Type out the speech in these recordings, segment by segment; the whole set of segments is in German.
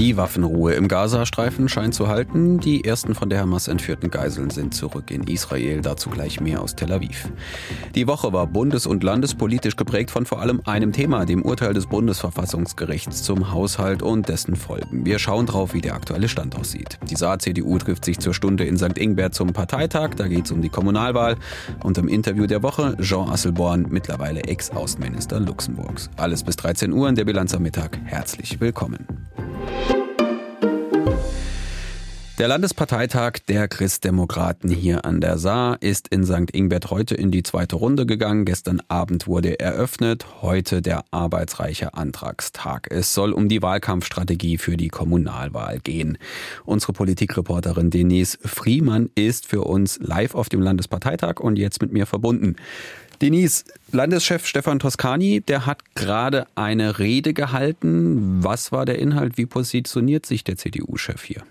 Die Waffenruhe im Gazastreifen scheint zu halten. Die ersten von der Hamas entführten Geiseln sind zurück in Israel. Dazu gleich mehr aus Tel Aviv. Die Woche war bundes- und landespolitisch geprägt von vor allem einem Thema, dem Urteil des Bundesverfassungsgerichts zum Haushalt und dessen Folgen. Wir schauen drauf, wie der aktuelle Stand aussieht. Die Saar-CDU trifft sich zur Stunde in St. Ingbert zum Parteitag. Da geht es um die Kommunalwahl. Und im Interview der Woche Jean Asselborn, mittlerweile Ex-Außenminister Luxemburgs. Alles bis 13 Uhr in der Bilanz am Mittag. Herzlich willkommen. Der Landesparteitag der Christdemokraten hier an der Saar ist in St. Ingbert heute in die zweite Runde gegangen. Gestern Abend wurde eröffnet, heute der arbeitsreiche Antragstag. Es soll um die Wahlkampfstrategie für die Kommunalwahl gehen. Unsere Politikreporterin Denise Friemann ist für uns live auf dem Landesparteitag und jetzt mit mir verbunden. Denise, Landeschef Stefan Toscani, der hat gerade eine Rede gehalten. Was war der Inhalt? Wie positioniert sich der CDU-Chef hier?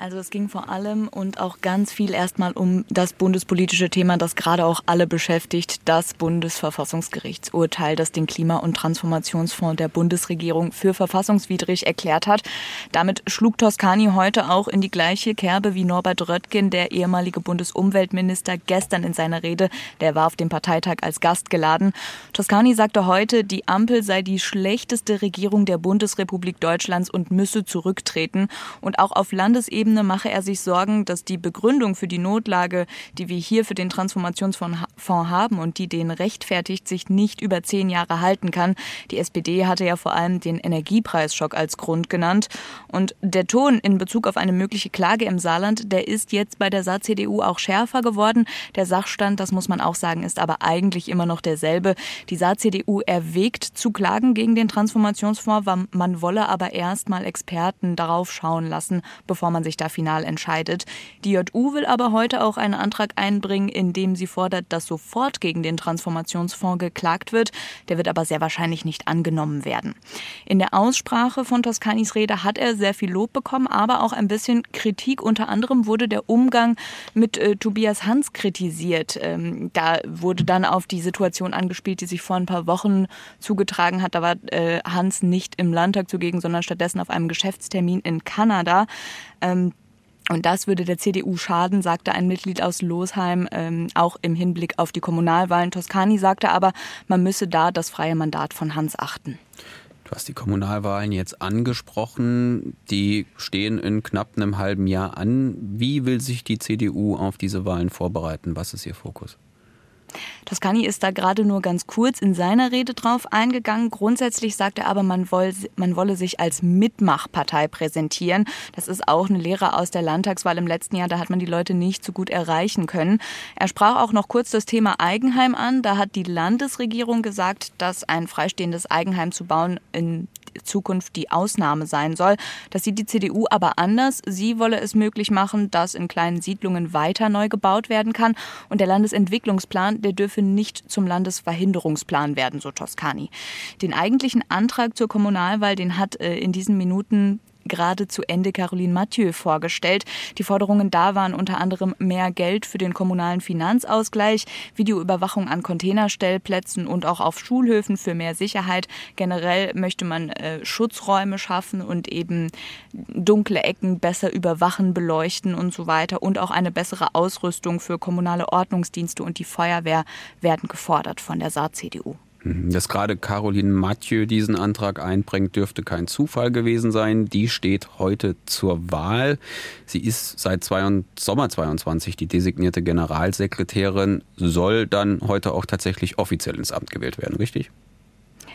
Also es ging vor allem und auch ganz viel erstmal um das bundespolitische Thema, das gerade auch alle beschäftigt, das Bundesverfassungsgerichtsurteil, das den Klima- und Transformationsfonds der Bundesregierung für verfassungswidrig erklärt hat. Damit schlug Toscani heute auch in die gleiche Kerbe wie Norbert Röttgen, der ehemalige Bundesumweltminister, gestern in seiner Rede. Der war auf dem Parteitag als Gast geladen. Toscani sagte heute, die Ampel sei die schlechteste Regierung der Bundesrepublik Deutschlands und müsse zurücktreten. Und auch auf Landesebene Ebene mache er sich Sorgen, dass die Begründung für die Notlage, die wir hier für den Transformationsfonds haben und die den rechtfertigt, sich nicht über zehn Jahre halten kann. Die SPD hatte ja vor allem den Energiepreisschock als Grund genannt. Und der Ton in Bezug auf eine mögliche Klage im Saarland, der ist jetzt bei der Saar-CDU auch schärfer geworden. Der Sachstand, das muss man auch sagen, ist aber eigentlich immer noch derselbe. Die Saar-CDU erwägt zu klagen gegen den Transformationsfonds, man wolle aber erst mal Experten darauf schauen lassen, bevor man sich da final entscheidet. Die JU will aber heute auch einen Antrag einbringen, in dem sie fordert, dass sofort gegen den Transformationsfonds geklagt wird. Der wird aber sehr wahrscheinlich nicht angenommen werden. In der Aussprache von Toscanis Rede hat er sehr viel Lob bekommen, aber auch ein bisschen Kritik. Unter anderem wurde der Umgang mit äh, Tobias Hans kritisiert. Ähm, da wurde dann auf die Situation angespielt, die sich vor ein paar Wochen zugetragen hat. Da war äh, Hans nicht im Landtag zugegen, sondern stattdessen auf einem Geschäftstermin in Kanada. Ähm, und das würde der CDU schaden, sagte ein Mitglied aus Losheim, ähm, auch im Hinblick auf die Kommunalwahlen. Toscani sagte aber, man müsse da das freie Mandat von Hans achten. Du hast die Kommunalwahlen jetzt angesprochen. Die stehen in knapp einem halben Jahr an. Wie will sich die CDU auf diese Wahlen vorbereiten? Was ist ihr Fokus? Toscani ist da gerade nur ganz kurz in seiner Rede drauf eingegangen. Grundsätzlich sagt er aber, man, woll, man wolle sich als Mitmachpartei präsentieren. Das ist auch eine Lehre aus der Landtagswahl im letzten Jahr. Da hat man die Leute nicht so gut erreichen können. Er sprach auch noch kurz das Thema Eigenheim an. Da hat die Landesregierung gesagt, dass ein freistehendes Eigenheim zu bauen in Zukunft die Ausnahme sein soll. Das sieht die CDU aber anders. Sie wolle es möglich machen, dass in kleinen Siedlungen weiter neu gebaut werden kann. Und der Landesentwicklungsplan, der dürfe nicht zum Landesverhinderungsplan werden, so Toscani. Den eigentlichen Antrag zur Kommunalwahl, den hat äh, in diesen Minuten gerade zu Ende Caroline Mathieu vorgestellt. Die Forderungen da waren unter anderem mehr Geld für den kommunalen Finanzausgleich, Videoüberwachung an Containerstellplätzen und auch auf Schulhöfen für mehr Sicherheit. Generell möchte man äh, Schutzräume schaffen und eben dunkle Ecken besser überwachen, beleuchten und so weiter. Und auch eine bessere Ausrüstung für kommunale Ordnungsdienste und die Feuerwehr werden gefordert von der Saar-CDU. Mhm. Dass gerade Caroline Mathieu diesen Antrag einbringt, dürfte kein Zufall gewesen sein. Die steht heute zur Wahl. Sie ist seit Sommer 22 die designierte Generalsekretärin, soll dann heute auch tatsächlich offiziell ins Amt gewählt werden, richtig?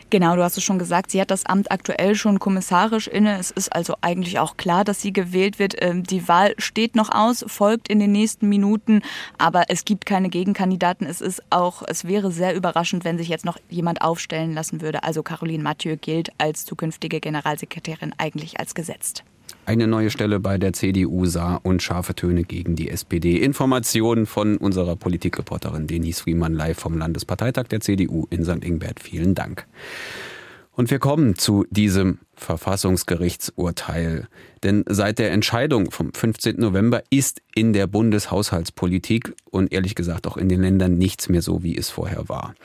Genau, du hast es schon gesagt, sie hat das Amt aktuell schon kommissarisch inne. Es ist also eigentlich auch klar, dass sie gewählt wird. Ähm, die Wahl steht noch aus, folgt in den nächsten Minuten, aber es gibt keine Gegenkandidaten. Es ist auch, es wäre sehr überraschend, wenn sich jetzt noch jemand aufstellen lassen würde. Also Caroline Mathieu gilt als zukünftige Generalsekretärin eigentlich als gesetzt. Eine neue Stelle bei der CDU sah und scharfe Töne gegen die SPD. Informationen von unserer Politikreporterin Denise Friemann live vom Landesparteitag der CDU in St. Ingbert. Vielen Dank. Und wir kommen zu diesem Verfassungsgerichtsurteil. Denn seit der Entscheidung vom 15. November ist in der Bundeshaushaltspolitik und ehrlich gesagt auch in den Ländern nichts mehr so, wie es vorher war.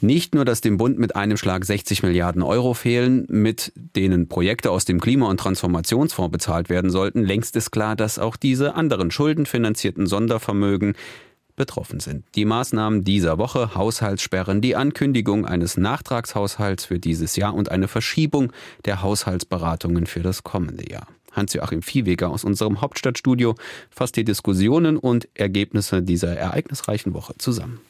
Nicht nur, dass dem Bund mit einem Schlag 60 Milliarden Euro fehlen, mit denen Projekte aus dem Klima- und Transformationsfonds bezahlt werden sollten, längst ist klar, dass auch diese anderen schuldenfinanzierten Sondervermögen betroffen sind. Die Maßnahmen dieser Woche, Haushaltssperren, die Ankündigung eines Nachtragshaushalts für dieses Jahr und eine Verschiebung der Haushaltsberatungen für das kommende Jahr. Hans-Joachim Viehweger aus unserem Hauptstadtstudio fasst die Diskussionen und Ergebnisse dieser ereignisreichen Woche zusammen.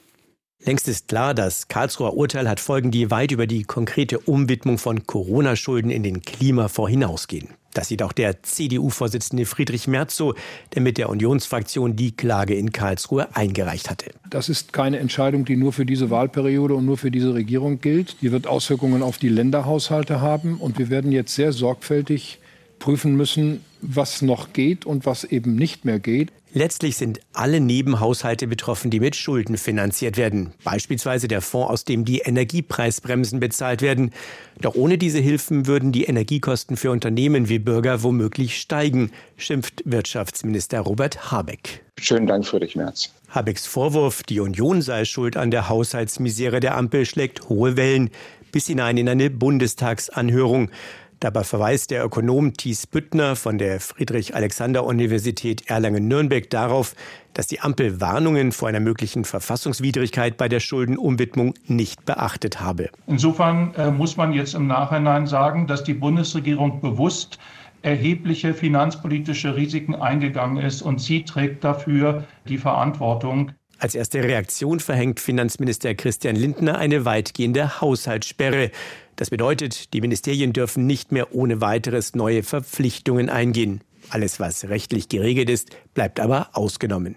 Längst ist klar, das Karlsruher Urteil hat Folgen, die weit über die konkrete Umwidmung von Corona-Schulden in den Klimafonds hinausgehen. Das sieht auch der CDU-Vorsitzende Friedrich Merz so, der mit der Unionsfraktion die Klage in Karlsruhe eingereicht hatte. Das ist keine Entscheidung, die nur für diese Wahlperiode und nur für diese Regierung gilt. Die wird Auswirkungen auf die Länderhaushalte haben. Und wir werden jetzt sehr sorgfältig prüfen müssen, was noch geht und was eben nicht mehr geht. Letztlich sind alle Nebenhaushalte betroffen, die mit Schulden finanziert werden. Beispielsweise der Fonds, aus dem die Energiepreisbremsen bezahlt werden. Doch ohne diese Hilfen würden die Energiekosten für Unternehmen wie Bürger womöglich steigen, schimpft Wirtschaftsminister Robert Habeck. Schönen Dank, Friedrich Merz. Habecks Vorwurf, die Union sei schuld an der Haushaltsmisere der Ampel, schlägt hohe Wellen bis hinein in eine Bundestagsanhörung. Dabei verweist der Ökonom Thies Büttner von der Friedrich-Alexander-Universität Erlangen-Nürnberg darauf, dass die Ampel Warnungen vor einer möglichen Verfassungswidrigkeit bei der Schuldenumwidmung nicht beachtet habe. Insofern äh, muss man jetzt im Nachhinein sagen, dass die Bundesregierung bewusst erhebliche finanzpolitische Risiken eingegangen ist und sie trägt dafür die Verantwortung. Als erste Reaktion verhängt Finanzminister Christian Lindner eine weitgehende Haushaltssperre. Das bedeutet, die Ministerien dürfen nicht mehr ohne weiteres neue Verpflichtungen eingehen. Alles, was rechtlich geregelt ist, bleibt aber ausgenommen.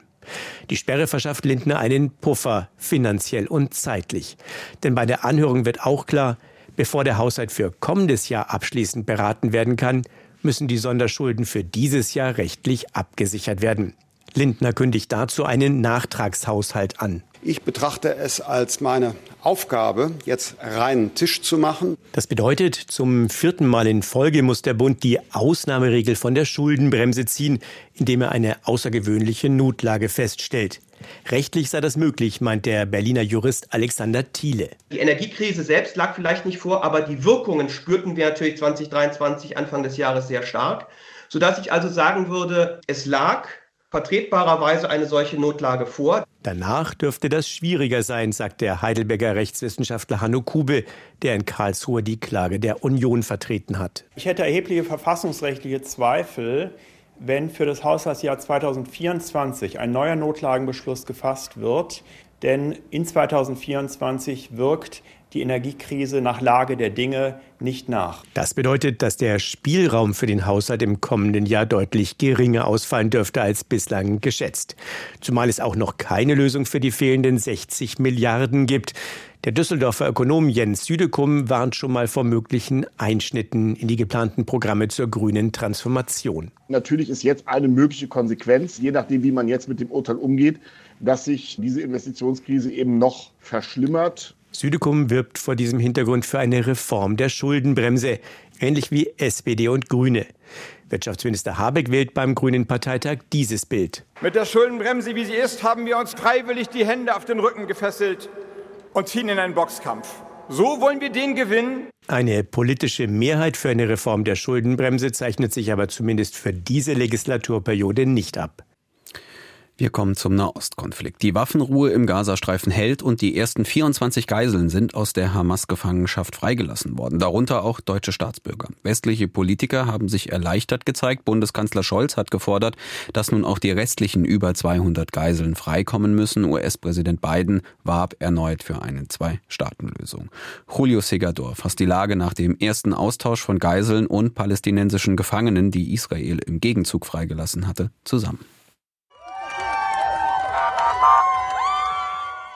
Die Sperre verschafft Lindner einen Puffer, finanziell und zeitlich. Denn bei der Anhörung wird auch klar, bevor der Haushalt für kommendes Jahr abschließend beraten werden kann, müssen die Sonderschulden für dieses Jahr rechtlich abgesichert werden. Lindner kündigt dazu einen Nachtragshaushalt an. Ich betrachte es als meine Aufgabe, jetzt reinen Tisch zu machen. Das bedeutet, zum vierten Mal in Folge muss der Bund die Ausnahmeregel von der Schuldenbremse ziehen, indem er eine außergewöhnliche Notlage feststellt. Rechtlich sei das möglich, meint der Berliner Jurist Alexander Thiele. Die Energiekrise selbst lag vielleicht nicht vor, aber die Wirkungen spürten wir natürlich 2023 Anfang des Jahres sehr stark, sodass ich also sagen würde, es lag vertretbarerweise eine solche Notlage vor. Danach dürfte das schwieriger sein, sagt der Heidelberger Rechtswissenschaftler Hanno Kube, der in Karlsruhe die Klage der Union vertreten hat. Ich hätte erhebliche verfassungsrechtliche Zweifel, wenn für das Haushaltsjahr 2024 ein neuer Notlagenbeschluss gefasst wird. Denn in 2024 wirkt die Energiekrise nach Lage der Dinge nicht nach. Das bedeutet, dass der Spielraum für den Haushalt im kommenden Jahr deutlich geringer ausfallen dürfte als bislang geschätzt. Zumal es auch noch keine Lösung für die fehlenden 60 Milliarden gibt. Der Düsseldorfer Ökonom Jens Südekum warnt schon mal vor möglichen Einschnitten in die geplanten Programme zur grünen Transformation. Natürlich ist jetzt eine mögliche Konsequenz, je nachdem, wie man jetzt mit dem Urteil umgeht, dass sich diese Investitionskrise eben noch verschlimmert Südekum wirbt vor diesem Hintergrund für eine Reform der Schuldenbremse, ähnlich wie SPD und Grüne. Wirtschaftsminister Habeck wählt beim Grünen Parteitag dieses Bild. Mit der Schuldenbremse, wie sie ist, haben wir uns freiwillig die Hände auf den Rücken gefesselt und ziehen in einen Boxkampf. So wollen wir den gewinnen. Eine politische Mehrheit für eine Reform der Schuldenbremse zeichnet sich aber zumindest für diese Legislaturperiode nicht ab. Wir kommen zum Nahostkonflikt. Die Waffenruhe im Gazastreifen hält und die ersten 24 Geiseln sind aus der Hamas-Gefangenschaft freigelassen worden, darunter auch deutsche Staatsbürger. Westliche Politiker haben sich erleichtert gezeigt. Bundeskanzler Scholz hat gefordert, dass nun auch die restlichen über 200 Geiseln freikommen müssen. US-Präsident Biden warb erneut für eine Zwei-Staaten-Lösung. Julio Segador fasst die Lage nach dem ersten Austausch von Geiseln und palästinensischen Gefangenen, die Israel im Gegenzug freigelassen hatte, zusammen.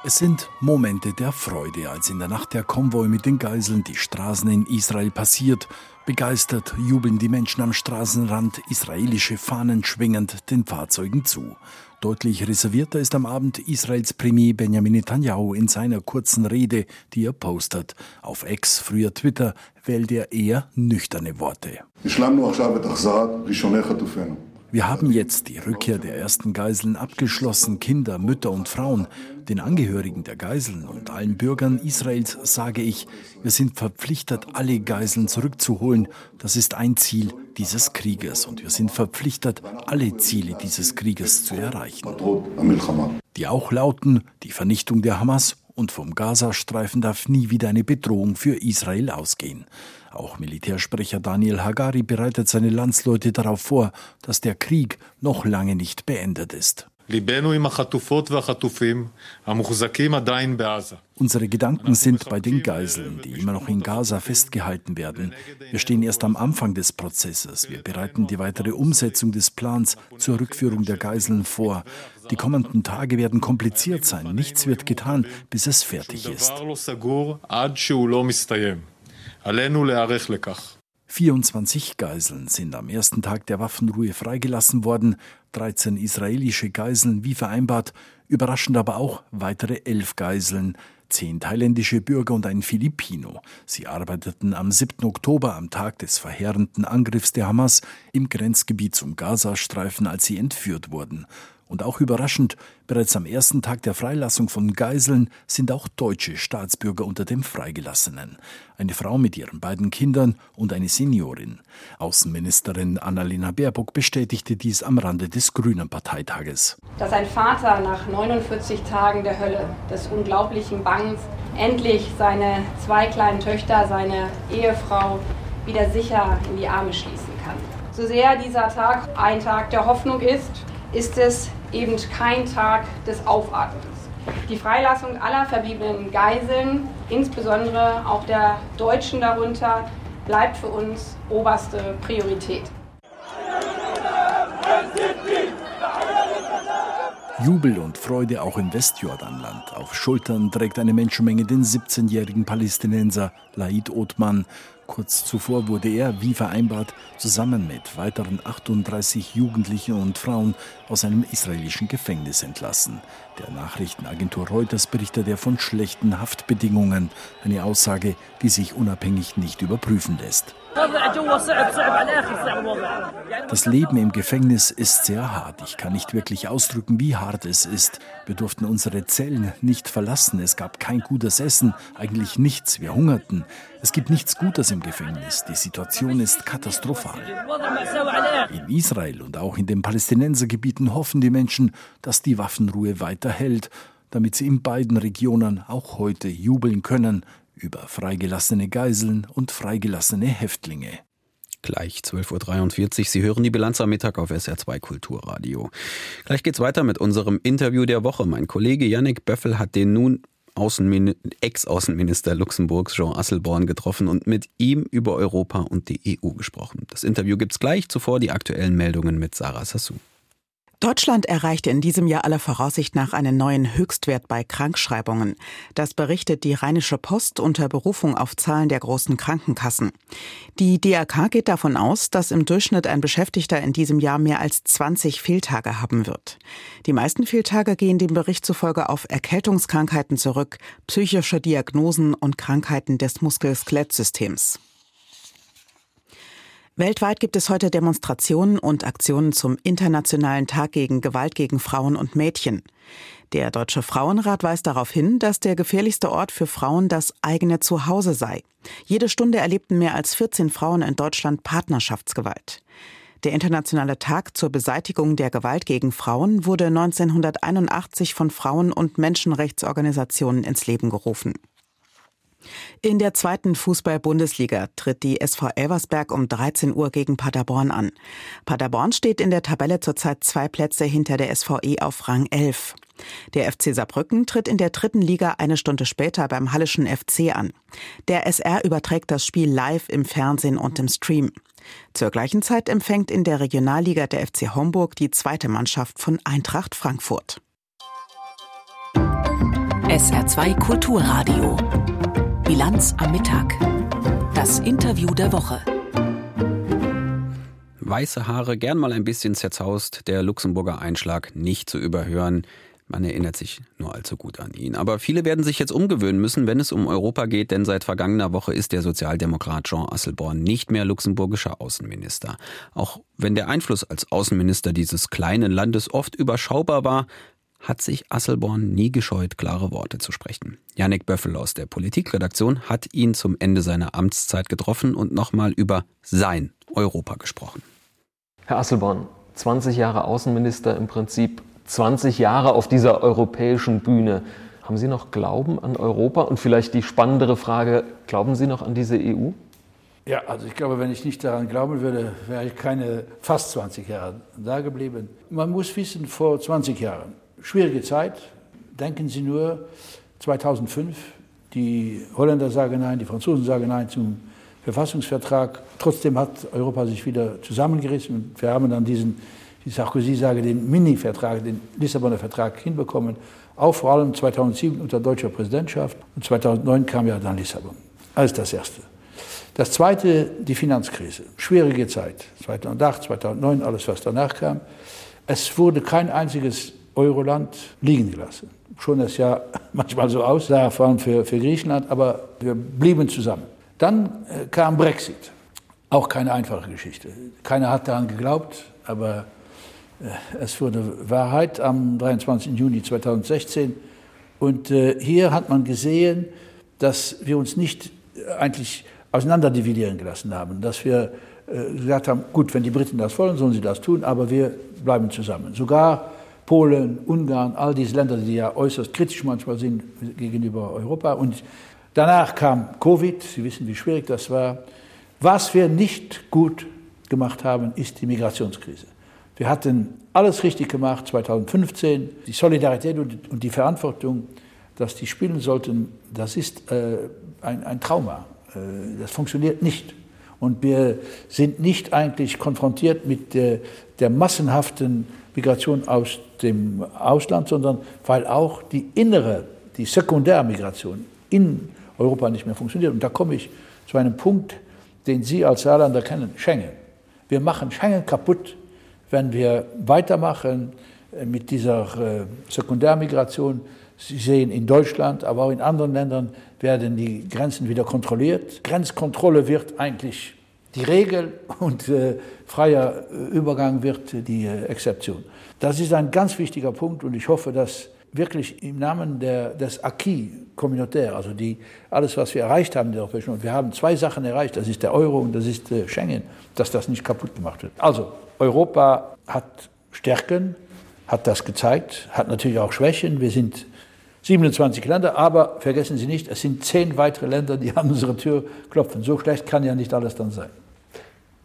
Es sind Momente der Freude, als in der Nacht der Konvoi mit den Geiseln die Straßen in Israel passiert. Begeistert jubeln die Menschen am Straßenrand, israelische Fahnen schwingend den Fahrzeugen zu. Deutlich reservierter ist am Abend Israels Premier Benjamin Netanyahu in seiner kurzen Rede, die er postet. Auf Ex, früher Twitter, wählt er eher nüchterne Worte. Wir haben jetzt die Rückkehr der ersten Geiseln abgeschlossen, Kinder, Mütter und Frauen. Den Angehörigen der Geiseln und allen Bürgern Israels sage ich, wir sind verpflichtet, alle Geiseln zurückzuholen. Das ist ein Ziel dieses Krieges und wir sind verpflichtet, alle Ziele dieses Krieges zu erreichen. Die auch lauten, die Vernichtung der Hamas und vom Gazastreifen darf nie wieder eine Bedrohung für Israel ausgehen. Auch Militärsprecher Daniel Hagari bereitet seine Landsleute darauf vor, dass der Krieg noch lange nicht beendet ist. Unsere Gedanken sind bei den Geiseln, die immer noch in Gaza festgehalten werden. Wir stehen erst am Anfang des Prozesses. Wir bereiten die weitere Umsetzung des Plans zur Rückführung der Geiseln vor. Die kommenden Tage werden kompliziert sein. Nichts wird getan, bis es fertig ist. 24 Geiseln sind am ersten Tag der Waffenruhe freigelassen worden, 13 israelische Geiseln wie vereinbart, überraschend aber auch weitere elf Geiseln, zehn thailändische Bürger und ein Filipino. Sie arbeiteten am 7. Oktober, am Tag des verheerenden Angriffs der Hamas, im Grenzgebiet zum Gazastreifen, als sie entführt wurden. Und auch überraschend, bereits am ersten Tag der Freilassung von Geiseln sind auch deutsche Staatsbürger unter den Freigelassenen. Eine Frau mit ihren beiden Kindern und eine Seniorin. Außenministerin Annalena Baerbock bestätigte dies am Rande des Grünen Parteitages. Dass ein Vater nach 49 Tagen der Hölle, des unglaublichen Bangens, endlich seine zwei kleinen Töchter, seine Ehefrau wieder sicher in die Arme schließen kann. So sehr dieser Tag ein Tag der Hoffnung ist, ist es eben kein Tag des Aufatmens. Die Freilassung aller verbliebenen Geiseln, insbesondere auch der Deutschen darunter, bleibt für uns oberste Priorität. Jubel und Freude auch im Westjordanland. Auf Schultern trägt eine Menschenmenge den 17-jährigen Palästinenser Laid Othman. Kurz zuvor wurde er, wie vereinbart, zusammen mit weiteren 38 Jugendlichen und Frauen aus einem israelischen Gefängnis entlassen. Der Nachrichtenagentur Reuters berichtet er von schlechten Haftbedingungen, eine Aussage, die sich unabhängig nicht überprüfen lässt. Das Leben im Gefängnis ist sehr hart. Ich kann nicht wirklich ausdrücken, wie hart es ist. Wir durften unsere Zellen nicht verlassen. Es gab kein gutes Essen, eigentlich nichts. Wir hungerten. Es gibt nichts Gutes im Gefängnis. Die Situation ist katastrophal. In Israel und auch in den Palästinensergebieten hoffen die Menschen, dass die Waffenruhe weiterhält, damit sie in beiden Regionen auch heute jubeln können über freigelassene Geiseln und freigelassene Häftlinge. Gleich 12.43 Uhr. Sie hören die Bilanz am Mittag auf SR2 Kulturradio. Gleich geht's weiter mit unserem Interview der Woche. Mein Kollege Yannick Böffel hat den nun Ex-Außenminister Luxemburgs Jean Asselborn getroffen und mit ihm über Europa und die EU gesprochen. Das Interview gibt's gleich. Zuvor die aktuellen Meldungen mit Sarah Sassou. Deutschland erreichte in diesem Jahr aller Voraussicht nach einen neuen Höchstwert bei Krankschreibungen. Das berichtet die Rheinische Post unter Berufung auf Zahlen der großen Krankenkassen. Die DRK geht davon aus, dass im Durchschnitt ein Beschäftigter in diesem Jahr mehr als 20 Fehltage haben wird. Die meisten Fehltage gehen dem Bericht zufolge auf Erkältungskrankheiten zurück, psychische Diagnosen und Krankheiten des Muskel-Skelettsystems. Weltweit gibt es heute Demonstrationen und Aktionen zum Internationalen Tag gegen Gewalt gegen Frauen und Mädchen. Der Deutsche Frauenrat weist darauf hin, dass der gefährlichste Ort für Frauen das eigene Zuhause sei. Jede Stunde erlebten mehr als 14 Frauen in Deutschland Partnerschaftsgewalt. Der Internationale Tag zur Beseitigung der Gewalt gegen Frauen wurde 1981 von Frauen- und Menschenrechtsorganisationen ins Leben gerufen. In der zweiten Fußball-Bundesliga tritt die SV Elversberg um 13 Uhr gegen Paderborn an. Paderborn steht in der Tabelle zurzeit zwei Plätze hinter der SVE auf Rang 11. Der FC Saarbrücken tritt in der dritten Liga eine Stunde später beim Hallischen FC an. Der SR überträgt das Spiel live im Fernsehen und im Stream. Zur gleichen Zeit empfängt in der Regionalliga der FC Homburg die zweite Mannschaft von Eintracht Frankfurt. SR2 Kulturradio. Bilanz am Mittag. Das Interview der Woche. Weiße Haare, gern mal ein bisschen zerzaust, der Luxemburger Einschlag nicht zu überhören. Man erinnert sich nur allzu gut an ihn. Aber viele werden sich jetzt umgewöhnen müssen, wenn es um Europa geht, denn seit vergangener Woche ist der Sozialdemokrat Jean Asselborn nicht mehr luxemburgischer Außenminister. Auch wenn der Einfluss als Außenminister dieses kleinen Landes oft überschaubar war, hat sich Asselborn nie gescheut, klare Worte zu sprechen. Yannick Böffel aus der Politikredaktion hat ihn zum Ende seiner Amtszeit getroffen und nochmal über sein Europa gesprochen. Herr Asselborn, 20 Jahre Außenminister im Prinzip 20 Jahre auf dieser europäischen Bühne. Haben Sie noch Glauben an Europa? Und vielleicht die spannendere Frage, glauben Sie noch an diese EU? Ja, also ich glaube, wenn ich nicht daran glauben würde, wäre ich keine fast 20 Jahre da geblieben. Man muss wissen, vor 20 Jahren, schwierige Zeit, denken Sie nur 2005, die Holländer sagen nein, die Franzosen sagen nein zum Verfassungsvertrag. Trotzdem hat Europa sich wieder zusammengerissen und wir haben dann diesen wie Sarkozy sage, den Mini-Vertrag, den Lissabonner Vertrag hinbekommen, auch vor allem 2007 unter deutscher Präsidentschaft und 2009 kam ja dann Lissabon. Alles das Erste. Das Zweite, die Finanzkrise. Schwierige Zeit. 2008, 2009, alles was danach kam. Es wurde kein einziges Euroland liegen gelassen. Schon das ja manchmal so aussah, vor allem für, für Griechenland, aber wir blieben zusammen. Dann äh, kam Brexit. Auch keine einfache Geschichte. Keiner hat daran geglaubt, aber äh, es wurde Wahrheit am 23. Juni 2016. Und äh, hier hat man gesehen, dass wir uns nicht eigentlich auseinanderdividieren gelassen haben, dass wir gesagt haben, gut, wenn die Briten das wollen, sollen sie das tun, aber wir bleiben zusammen. Sogar Polen, Ungarn, all diese Länder, die ja äußerst kritisch manchmal sind gegenüber Europa. Und danach kam Covid, Sie wissen, wie schwierig das war. Was wir nicht gut gemacht haben, ist die Migrationskrise. Wir hatten alles richtig gemacht 2015. Die Solidarität und die Verantwortung, dass die spielen sollten, das ist äh, ein, ein, Trauma. Äh, das funktioniert nicht. Und wir sind nicht eigentlich konfrontiert mit der, der massenhaften Migration aus dem Ausland, sondern weil auch die innere, die Sekundärmigration in Europa nicht mehr funktioniert. Und da komme ich zu einem Punkt, den Sie als Saarlander kennen, Schengen. Wir machen Schengen kaputt, wenn wir weitermachen mit dieser äh, Sekundärmigration, Sie sehen in Deutschland, aber auch in anderen Ländern werden die Grenzen wieder kontrolliert. Grenzkontrolle wird eigentlich die Regel und äh, freier Übergang wird die äh, Exzeption. Das ist ein ganz wichtiger Punkt und ich hoffe, dass wirklich im Namen der, des Acquis communautaire, also die, alles, was wir erreicht haben in der Europäischen Union, wir haben zwei Sachen erreicht, das ist der Euro und das ist äh, Schengen, dass das nicht kaputt gemacht wird. Also Europa hat Stärken, hat das gezeigt, hat natürlich auch Schwächen. Wir sind 27 Länder, aber vergessen Sie nicht, es sind zehn weitere Länder, die an unsere Tür klopfen. So schlecht kann ja nicht alles dann sein.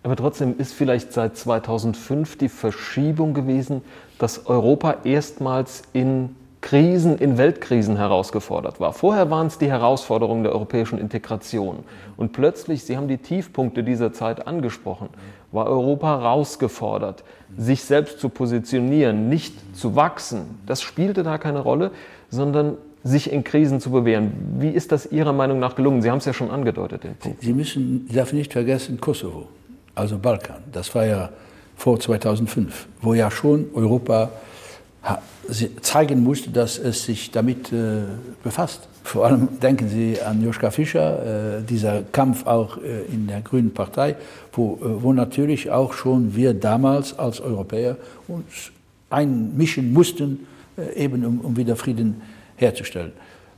Aber trotzdem ist vielleicht seit 2005 die Verschiebung gewesen, dass Europa erstmals in Krisen, in Weltkrisen herausgefordert war. Vorher waren es die Herausforderungen der europäischen Integration. Und plötzlich, Sie haben die Tiefpunkte dieser Zeit angesprochen, war Europa herausgefordert, sich selbst zu positionieren, nicht zu wachsen. Das spielte da keine Rolle, sondern sich in Krisen zu bewähren. Wie ist das Ihrer Meinung nach gelungen? Sie haben es ja schon angedeutet, den Punkt. Sie müssen, Sie dürfen nicht vergessen, Kosovo, also Balkan. Das war ja vor 2005, wo ja schon Europa zeigen musste, dass es sich damit äh, befasst. Vor allem denken Sie an Joschka Fischer, äh, dieser Kampf auch äh, in der Grünen Partei, wo, äh, wo natürlich auch schon wir damals als Europäer uns einmischen mussten, eben um, um wieder Frieden herzustellen.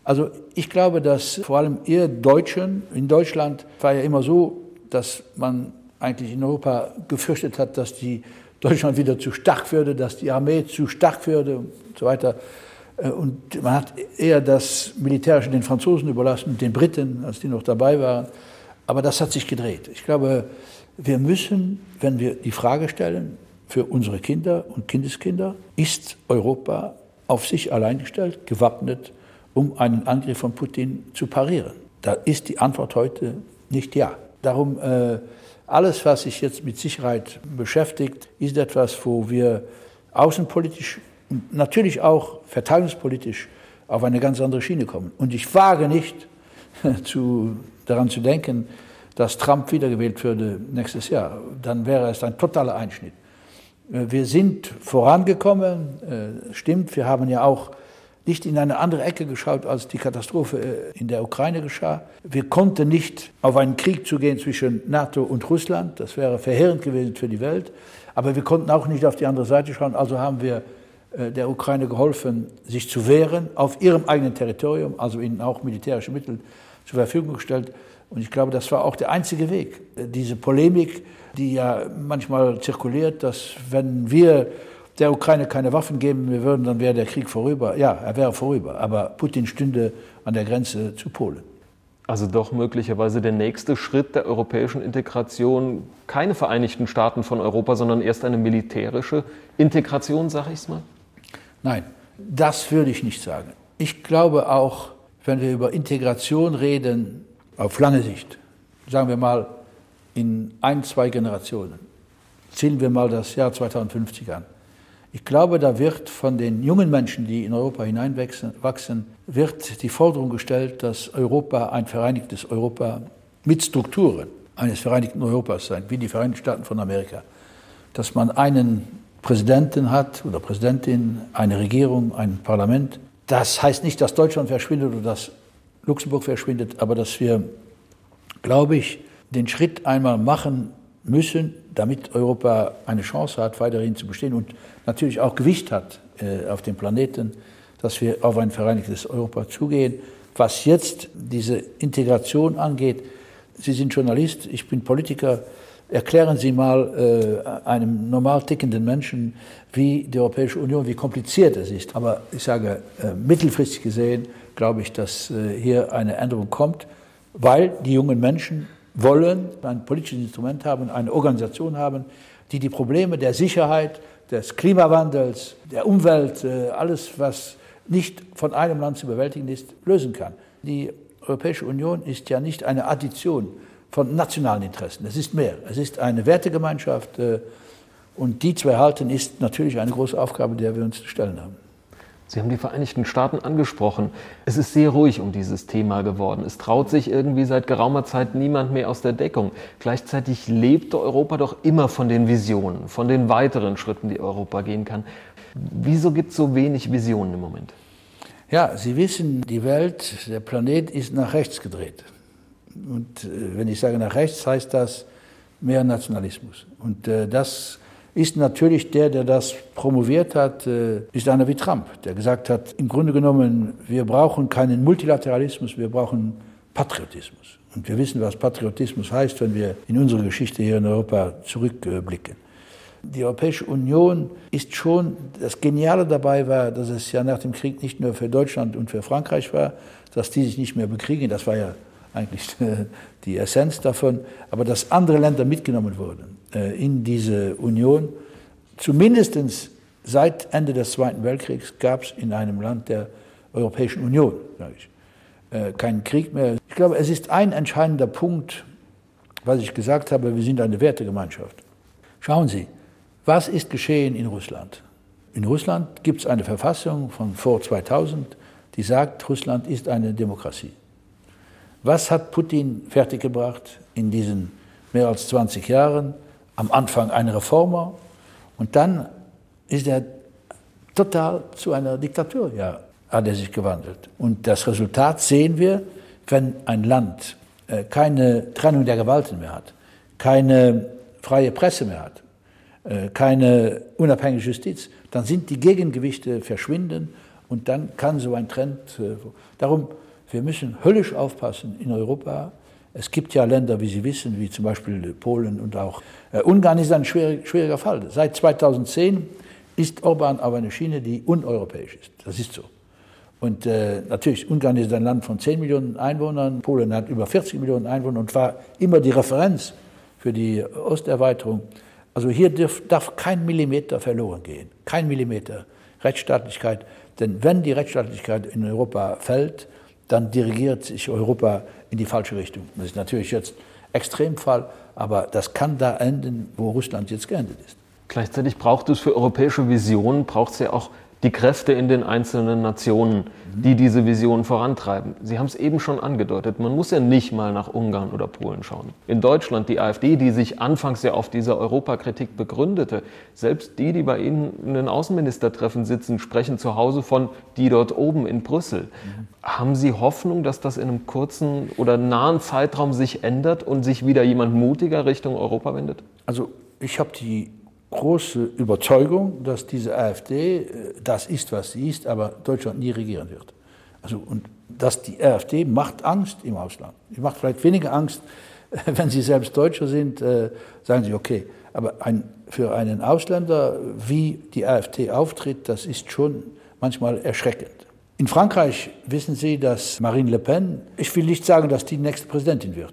Also ich glaube, dass vor allem ihr Deutschen in Deutschland war ja immer so, dass man eigentlich in Europa gefürchtet hat, dass die Deutschland wieder zu stark würde, dass die Armee zu stark würde und so weiter. Äh, und man hat eher das Militärische den Franzosen überlassen, den Briten, als die noch dabei waren. Aber das hat sich gedreht. Ich glaube, wir müssen, wenn wir die Frage stellen, für unsere Kinder und Kindeskinder, ist Europa auf sich allein gestellt, gewappnet, um einen Angriff von Putin zu parieren? Da ist die Antwort heute nicht ja. Darum äh, alles, was sich jetzt mit Sicherheit beschäftigt, ist etwas, wo wir außenpolitisch und natürlich auch verteidigungspolitisch auf eine ganz andere Schiene kommen. Und ich wage nicht zu, daran zu denken, dass Trump wiedergewählt würde nächstes Jahr. Dann wäre es ein totaler Einschnitt. Äh, wir sind vorangekommen, äh, stimmt, wir haben ja auch nicht in eine andere Ecke geschaut, als die Katastrophe äh, in der Ukraine geschah. Wir konnten nicht auf einen Krieg zugehen zwischen NATO und Russland, das wäre verheerend gewesen für die Welt, aber wir konnten auch nicht auf die andere Seite schauen, also haben wir der Ukraine geholfen, sich zu wehren auf ihrem eigenen Territorium, also ihnen auch militärische Mittel zur Verfügung gestellt. Und ich glaube, das war auch der einzige Weg. Diese Polemik, die ja manchmal zirkuliert, dass wenn wir der Ukraine keine Waffen geben würden, dann wäre der Krieg vorüber. Ja, er wäre vorüber. Aber Putin stünde an der Grenze zu Polen. Also doch möglicherweise der nächste Schritt der europäischen Integration, keine Vereinigten Staaten von Europa, sondern erst eine militärische Integration, sage ich es mal? Nein, das würde ich nicht sagen. Ich glaube auch, wenn wir über Integration reden, auf lange Sicht, sagen wir mal in ein, zwei Generationen, ziehen wir mal das Jahr 2050 an. Ich glaube, da wird von den jungen Menschen, die in Europa hineinwachsen, wird die Forderung gestellt, dass Europa ein vereinigtes Europa mit Strukturen eines vereinigten Europas sein, wie die Vereinigten Staaten von Amerika. Dass man einen Präsidenten hat oder Präsidentin, eine Regierung, ein Parlament. Das heißt nicht, dass Deutschland verschwindet oder dass Luxemburg verschwindet, aber dass wir, glaube ich, den Schritt einmal machen müssen, damit Europa eine Chance hat, weiterhin zu bestehen und natürlich auch Gewicht hat äh, auf dem Planeten, dass wir auf ein vereinigtes Europa zugehen. Was jetzt diese Integration angeht, Sie sind Journalist, ich bin Politiker, erklären Sie mal äh, einem normal tickenden Menschen, wie die Europäische Union, wie kompliziert es ist. Aber ich sage, äh, mittelfristig gesehen glaube ich, dass äh, hier eine Änderung kommt, weil die jungen Menschen wollen ein politisches Instrument haben, eine Organisation haben, die die Probleme der Sicherheit, des Klimawandels, der Umwelt, äh, alles, was nicht von einem Land zu bewältigen ist, lösen kann. Die Europäische Union ist ja nicht eine Addition von nationalen Interessen. Es ist mehr. Es ist eine Wertegemeinschaft. Äh, und die zu erhalten, ist natürlich eine große Aufgabe, der wir uns zu stellen haben. Sie haben die Vereinigten Staaten angesprochen. Es ist sehr ruhig um dieses Thema geworden. Es traut sich irgendwie seit geraumer Zeit niemand mehr aus der Deckung. Gleichzeitig lebte Europa doch immer von den Visionen, von den weiteren Schritten, die Europa gehen kann. Wieso gibt es so wenig Visionen im Moment? Ja, Sie wissen, die Welt, der Planet ist nach rechts gedreht. Und äh, wenn ich sage nach rechts, heißt das mehr Nationalismus. Und äh, das ist natürlich der, der das promoviert hat, äh, ist einer wie Trump, der gesagt hat, im Grunde genommen, wir brauchen keinen Multilateralismus, wir brauchen Patriotismus. Und wir wissen, was Patriotismus heißt, wenn wir in unsere Geschichte hier in Europa zurückblicken. Die Europäische Union ist schon, das Geniale dabei war, dass es ja nach dem Krieg nicht nur für Deutschland und für Frankreich war, dass die sich nicht mehr bekriegen, das war ja eigentlich die Essenz davon, aber dass andere Länder mitgenommen wurden. Äh, in diese Union. Zumindest seit Ende des Zweiten Weltkriegs gab es in einem Land der Europäischen Union ich, äh, keinen Krieg mehr. Ich glaube, es ist ein entscheidender Punkt, was ich gesagt habe, wir sind eine Wertegemeinschaft. Schauen Sie, was ist geschehen in Russland? In Russland gibt es eine Verfassung von vor 2000, die sagt, Russland ist eine Demokratie. Was hat Putin fertiggebracht in diesen mehr als 20 Jahren? Am Anfang ein Reformer und dann ist er total zu einer Diktatur, ja, hat er sich gewandelt. Und das Resultat sehen wir, wenn ein Land äh, keine Trennung der Gewalten mehr hat, keine freie Presse mehr hat, äh, keine unabhängige Justiz, dann sind die Gegengewichte verschwinden und dann kann so ein Trend. Äh, darum, wir müssen höllisch aufpassen in Europa, es gibt ja Länder, wie Sie wissen, wie zum Beispiel Polen und auch äh, Ungarn ist ein schwieriger, schwieriger Fall. Seit 2010 ist Orban auf einer Schiene, die uneuropäisch ist. Das ist so. Und äh, natürlich, Ungarn ist ein Land von 10 Millionen Einwohnern, Polen hat über 40 Millionen Einwohner und war immer die Referenz für die Osterweiterung. Also hier darf, darf kein Millimeter verloren gehen, kein Millimeter Rechtsstaatlichkeit. Denn wenn die Rechtsstaatlichkeit in Europa fällt, dann dirigiert sich Europa in die falsche Richtung. Das ist natürlich jetzt Extremfall, aber das kann da enden, wo Russland jetzt geendet ist. Gleichzeitig braucht es für europäische Visionen, braucht es ja auch die Kräfte in den einzelnen Nationen, die diese Vision vorantreiben. Sie haben es eben schon angedeutet, man muss ja nicht mal nach Ungarn oder Polen schauen. In Deutschland die AfD, die sich anfangs ja auf diese Europakritik begründete, selbst die, die bei Ihnen in den Außenministertreffen sitzen, sprechen zu Hause von die dort oben in Brüssel. Mhm. Haben Sie Hoffnung, dass das in einem kurzen oder nahen Zeitraum sich ändert und sich wieder jemand mutiger Richtung Europa wendet? Also ich habe die große Überzeugung, dass diese AfD äh, das ist, was sie ist, aber Deutschland nie regieren wird. Also, und dass die AfD macht Angst im Ausland. Die macht vielleicht weniger Angst, wenn sie selbst Deutscher sind, äh, sagen sie, okay. Aber ein, für einen Ausländer, wie die AfD auftritt, das ist schon manchmal erschreckend. In Frankreich wissen Sie, dass Marine Le Pen, ich will nicht sagen, dass die nächste Präsidentin wird.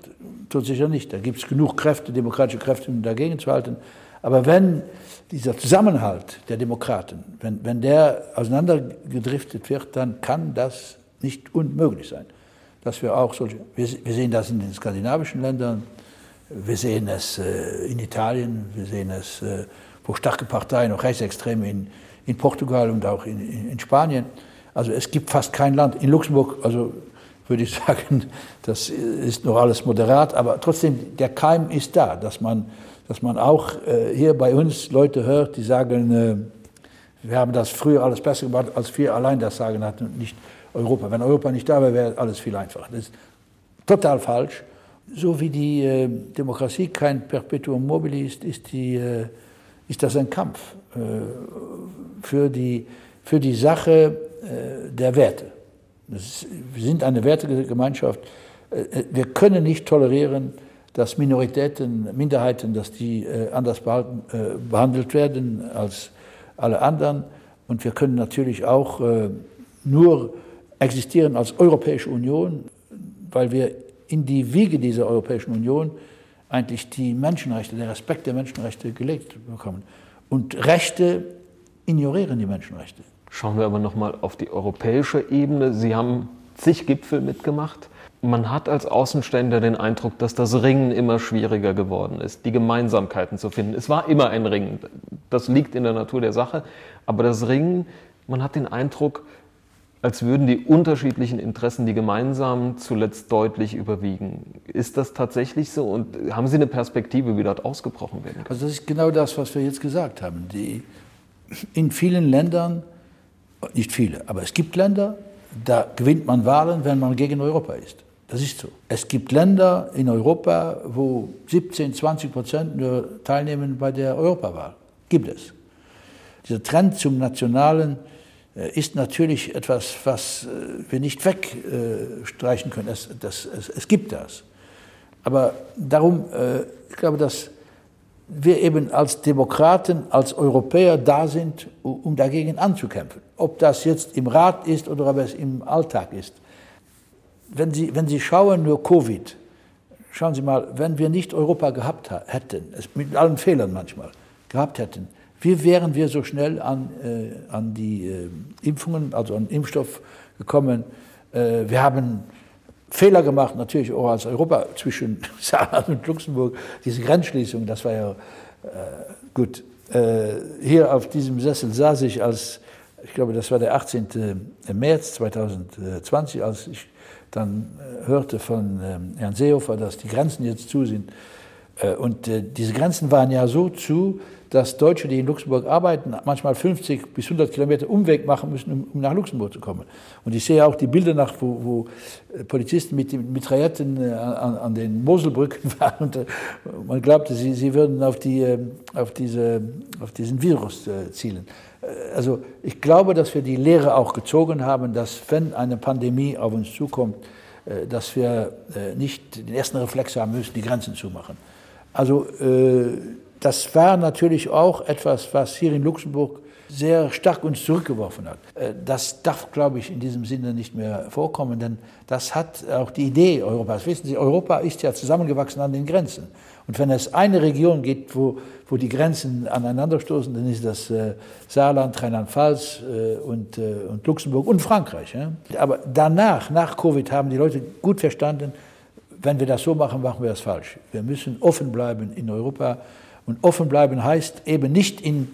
Tut sicher nicht. Da gibt es genug Kräfte, demokratische Kräfte, um dagegen zu halten. Aber wenn dieser Zusammenhalt der Demokraten, wenn, wenn der auseinandergedriftet wird, dann kann das nicht unmöglich sein. Dass wir auch solche, wir, wir sehen das in den skandinavischen Ländern, wir sehen es äh, in Italien, wir sehen es, äh, wo starke Parteien, auch Rechtsextreme in, in Portugal und auch in, in, in Spanien. Also es gibt fast kein Land, in Luxemburg, also würde ich sagen, das ist noch alles moderat, aber trotzdem, der Keim ist da, dass man dass man auch äh, hier bei uns Leute hört, die sagen, äh, wir haben das früher alles besser gemacht, als wir allein das sagen hatten und nicht Europa. Wenn Europa nicht da wäre, wäre alles viel einfacher. Das ist total falsch. So wie die äh, Demokratie kein Perpetuum mobile ist, ist, die, äh, ist das ein Kampf äh, für, die, für die Sache äh, der Werte. Ist, wir sind eine Wertegemeinschaft. wir können nicht tolerieren, dass Minoritäten, Minderheiten, dass die äh, anders äh, behandelt werden als alle anderen. Und wir können natürlich auch äh, nur existieren als Europäische Union, weil wir in die Wiege dieser Europäischen Union eigentlich die Menschenrechte, den Respekt der Menschenrechte gelegt bekommen. Und Rechte ignorieren die Menschenrechte. Schauen wir aber nochmal auf die europäische Ebene. Sie haben zig Gipfel mitgemacht. Man hat als Außenstehender den Eindruck, dass das Ringen immer schwieriger geworden ist, die Gemeinsamkeiten zu finden. Es war immer ein Ringen, das liegt in der Natur der Sache, aber das Ringen, man hat den Eindruck, als würden die unterschiedlichen Interessen, die gemeinsamen, zuletzt deutlich überwiegen. Ist das tatsächlich so und haben Sie eine Perspektive, wie dort ausgebrochen werden kann? Also das ist genau das, was wir jetzt gesagt haben. Die, in vielen Ländern, nicht viele, aber es gibt Länder, da gewinnt man Wahlen, wenn man gegen Europa ist. Das ist so. Es gibt Länder in Europa, wo 17, 20 Prozent nur teilnehmen bei der Europawahl. Gibt es. Dieser Trend zum Nationalen äh, ist natürlich etwas, was äh, wir nicht wegstreichen können. Es, das, es, es gibt das. Aber darum, äh, ich glaube, dass wir eben als Demokraten, als Europäer da sind, um dagegen anzukämpfen. Ob das jetzt im Rat ist oder ob es im Alltag ist wenn Sie, wenn Sie schauen, nur Covid, schauen Sie mal, wenn wir nicht Europa gehabt hätten, mit allen Fehlern manchmal, gehabt hätten, wie wären wir so schnell an, äh, an die äh, Impfungen, also an Impfstoff gekommen? Äh, wir haben Fehler gemacht, natürlich auch als Europa zwischen Saarland und Luxemburg, diese Grenzschließung, das war ja äh, gut. Äh, hier auf diesem Sessel saß ich als, ich glaube, das war der 18. März 2020, als ich dann äh, hörte von ähm, Herrn Seehofer, dass die Grenzen jetzt zu sind. Äh, und äh, diese Grenzen waren ja so zu, dass Deutsche, die in Luxemburg arbeiten, manchmal 50 bis 100 Kilometer Umweg machen müssen, um, nach Luxemburg zu kommen. Und ich sehe auch die Bilder nach, wo, wo Polizisten mit Mitrailletten an, an, den Moselbrücken waren. Und man glaubte, sie, sie würden auf, die, ähm, auf, diese, auf diesen Virus zielen. Äh, also ich glaube, dass wir die Lehre auch gezogen haben, dass wenn eine Pandemie auf uns zukommt, äh, dass wir äh, nicht den ersten Reflex haben müssen, die Grenzen zu machen. Also das war natürlich auch etwas, was hier in Luxemburg sehr stark uns zurückgeworfen hat. Das darf, glaube ich, in diesem Sinne nicht mehr vorkommen, denn das hat auch die Idee Europas. Wissen Sie, Europa ist ja zusammengewachsen an den Grenzen. Und wenn es eine Region gibt, wo, wo die Grenzen aneinanderstoßen, dann ist das äh, Saarland, Rheinland-Pfalz äh, und, äh, und Luxemburg und Frankreich. Ja? Aber danach, nach Covid, haben die Leute gut verstanden, wenn wir das so machen, machen wir das falsch. Wir müssen offen bleiben in Europa. Und offen bleiben heißt eben nicht in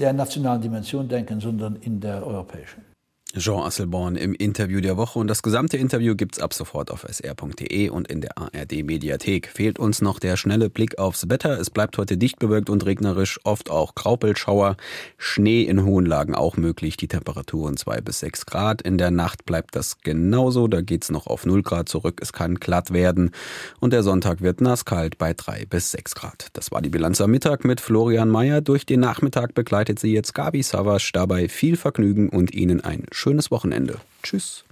der nationalen Dimension denken, sondern in der europäischen. Jean Asselborn im Interview der Woche und das gesamte Interview gibt's ab sofort auf sr.de und in der ARD Mediathek. Fehlt uns noch der schnelle Blick aufs Wetter. Es bleibt heute dicht bewölkt und regnerisch, oft auch Graupelschauer, Schnee in hohen Lagen auch möglich, die Temperaturen zwei bis sechs Grad. In der Nacht bleibt das genauso, da geht's noch auf null Grad zurück. Es kann glatt werden und der Sonntag wird nasskalt bei drei bis sechs Grad. Das war die Bilanz am Mittag mit Florian Mayer. Durch den Nachmittag begleitet sie jetzt Gabi Savasch. Dabei viel Vergnügen und Ihnen ein schönes Wochenende. Tschüss.